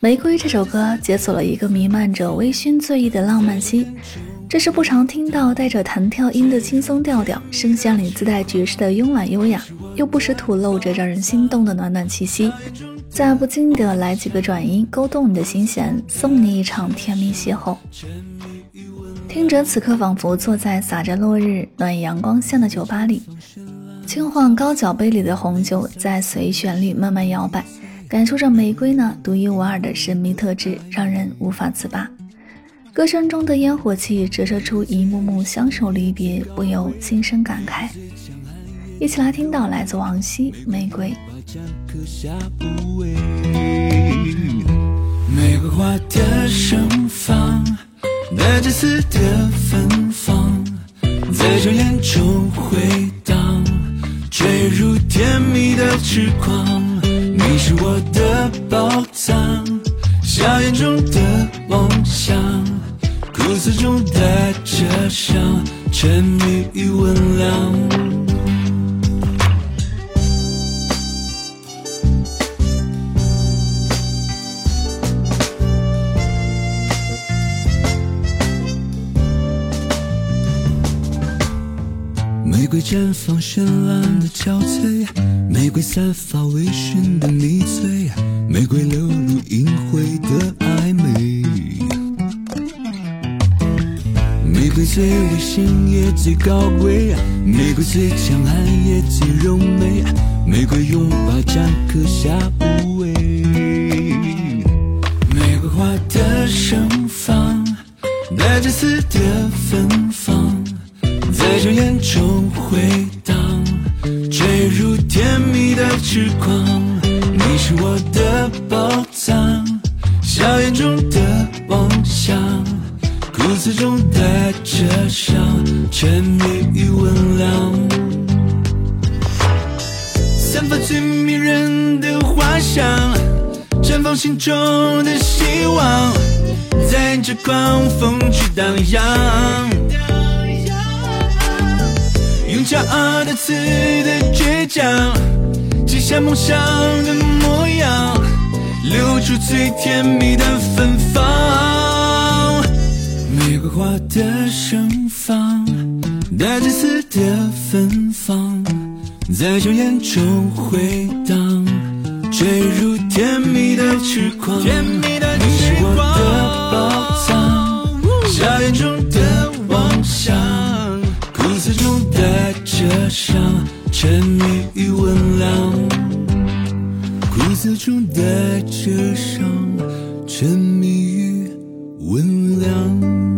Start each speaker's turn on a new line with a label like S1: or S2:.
S1: 玫瑰这首歌解锁了一个弥漫着微醺醉意的浪漫期，这是不常听到带着弹跳音的轻松调调，声线里自带爵士的慵懒优雅，又不时吐露着让人心动的暖暖气息。再不经意的来几个转音，勾动你的心弦，送你一场甜蜜邂逅。听着，此刻仿佛坐在洒着落日、暖阳光下的酒吧里，轻晃高脚杯里的红酒，在随旋律慢慢摇摆。感受着玫瑰呢独一无二的神秘特质，让人无法自拔。歌声中的烟火气折射出一幕幕相守离别，不由心生感慨。一起来听到来自王晰《玫瑰》。
S2: 玫瑰花的盛放，带着丝的芬芳，在酒眼中回，如甜蜜的痴狂。你是我的宝藏，笑颜中的梦想，苦涩中带着伤，沉迷于温凉。玫瑰绽放绚烂的憔悴。玫瑰散发微醺的迷醉，玫瑰流露隐晦的暧昧。玫瑰最危险也最高贵，玫瑰最强悍也最柔美，玫瑰拥抱将刻下无畏。玫瑰花的盛放，带着刺的芬芳，在酒眼中回荡。坠入甜蜜的痴狂，你是我的宝藏，笑颜中的妄想，苦涩中带着伤，沉迷于温凉，散发最迷人的花香，绽放心中的希望，在这狂风去荡漾。用骄傲的刺的倔强，记下梦想的模样，留住最甜蜜的芬芳。玫瑰花的盛放，带着丝的芬芳，在硝烟中回荡，坠入甜蜜的痴狂。你是我的宝藏，夏天中的妄想。苦涩中带着伤沉迷于温良。